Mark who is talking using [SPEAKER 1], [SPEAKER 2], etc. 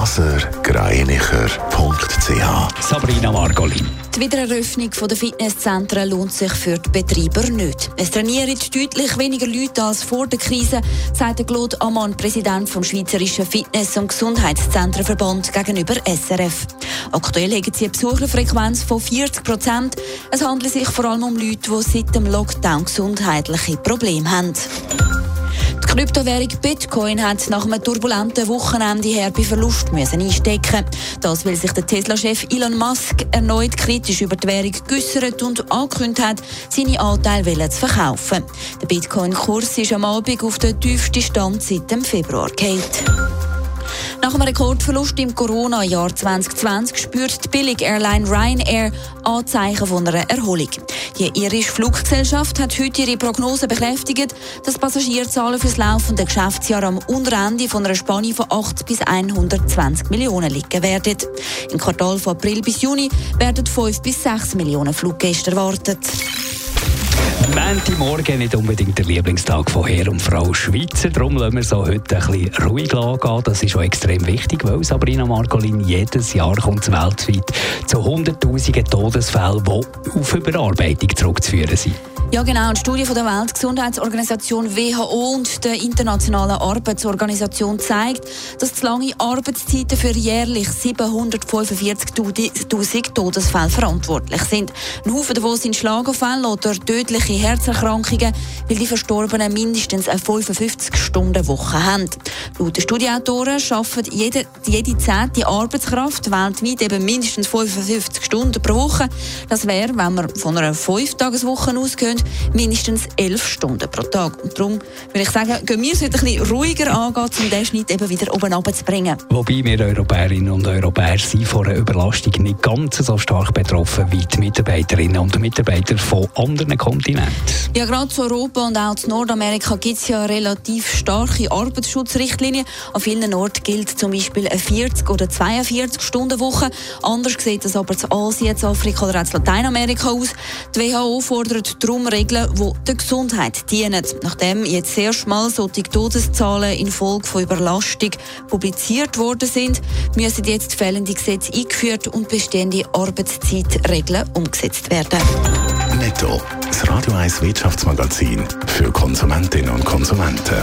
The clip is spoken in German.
[SPEAKER 1] blasergreinicher.ch
[SPEAKER 2] Sabrina Margolin.
[SPEAKER 3] Die Wiedereröffnung der Fitnesszentren lohnt sich für die Betreiber nicht. Es trainieren deutlich weniger Leute als vor der Krise, sagt Claude Ammann, Präsident vom Schweizerischen Fitness- und Gesundheitszentrenverband gegenüber SRF. Aktuell haben sie eine Besucherfrequenz von 40 Prozent. Es handelt sich vor allem um Leute, die seit dem Lockdown gesundheitliche Probleme haben. Die Kryptowährung Bitcoin hat nach einem turbulenten Wochenende herbe Verlust müssen einstecken. Das, weil sich der Tesla-Chef Elon Musk erneut kritisch über die Währung geäussert und angekündigt hat, seine Anteile zu verkaufen. Der Bitcoin-Kurs ist am Abend auf den tiefsten Stand seit dem Februar gefallen. Nach einem Rekordverlust im Corona-Jahr 2020 spürt die Billig-Airline Ryanair Anzeichen von einer Erholung. Die irische Fluggesellschaft hat heute ihre Prognose bekräftigt, dass Passagierzahlen für das laufende Geschäftsjahr am Unterende von einer Spanne von 8 bis 120 Millionen liegen werden. Im Quartal von April bis Juni werden 5 bis 6 Millionen Fluggäste erwartet.
[SPEAKER 2] Montagmorgen nicht unbedingt der Lieblingstag von Herr und Frau Schweizer. Darum lassen wir so heute ein bisschen ruhig angehen. Das ist auch extrem wichtig, weil Sabrina Margolin jedes Jahr kommt weltweit zu hunderttausenden Todesfällen, die auf Überarbeitung zurückzuführen sind.
[SPEAKER 3] Ja, genau. Eine Studie von der Weltgesundheitsorganisation WHO und der Internationalen Arbeitsorganisation zeigt, dass zu lange Arbeitszeiten für jährlich 745.000 Todesfälle verantwortlich sind. Ein Haufen davon sind Schlaganfälle oder tödliche Herzerkrankungen, weil die Verstorbenen mindestens eine 55-Stunden-Woche haben. Laut den Studienautoren arbeitet jede, jede zehnte Arbeitskraft weltweit eben mindestens 55 Stunden pro Woche. Das wäre, wenn man von einer 5-Tageswoche ausgeht, mindestens elf Stunden pro Tag. Und darum würde ich sagen, gehen wir es heute ein bisschen ruhiger angehen, um den Schnitt eben wieder oben runterzubringen.
[SPEAKER 2] Wobei wir Europäerinnen und Europäer sind von einer Überlastung nicht ganz so stark betroffen wie die Mitarbeiterinnen und Mitarbeiter von anderen Kontinenten.
[SPEAKER 3] Ja, gerade zu Europa und auch zu Nordamerika gibt es ja relativ starke Arbeitsschutzrichtlinien. An vielen Orten gilt zum Beispiel eine 40- oder 42-Stunden-Woche. Anders sieht das aber zu Asien, zu Afrika oder auch zu Lateinamerika aus. Die WHO fordert darum Regeln, die der Gesundheit dienen. Nachdem jetzt erstmal solche Todeszahlen infolge von Überlastung publiziert worden sind, müssen jetzt fehlende Gesetze eingeführt und bestehende Arbeitszeitregeln umgesetzt werden.
[SPEAKER 1] Netto, das Radio 1 Wirtschaftsmagazin für Konsumentinnen und Konsumenten.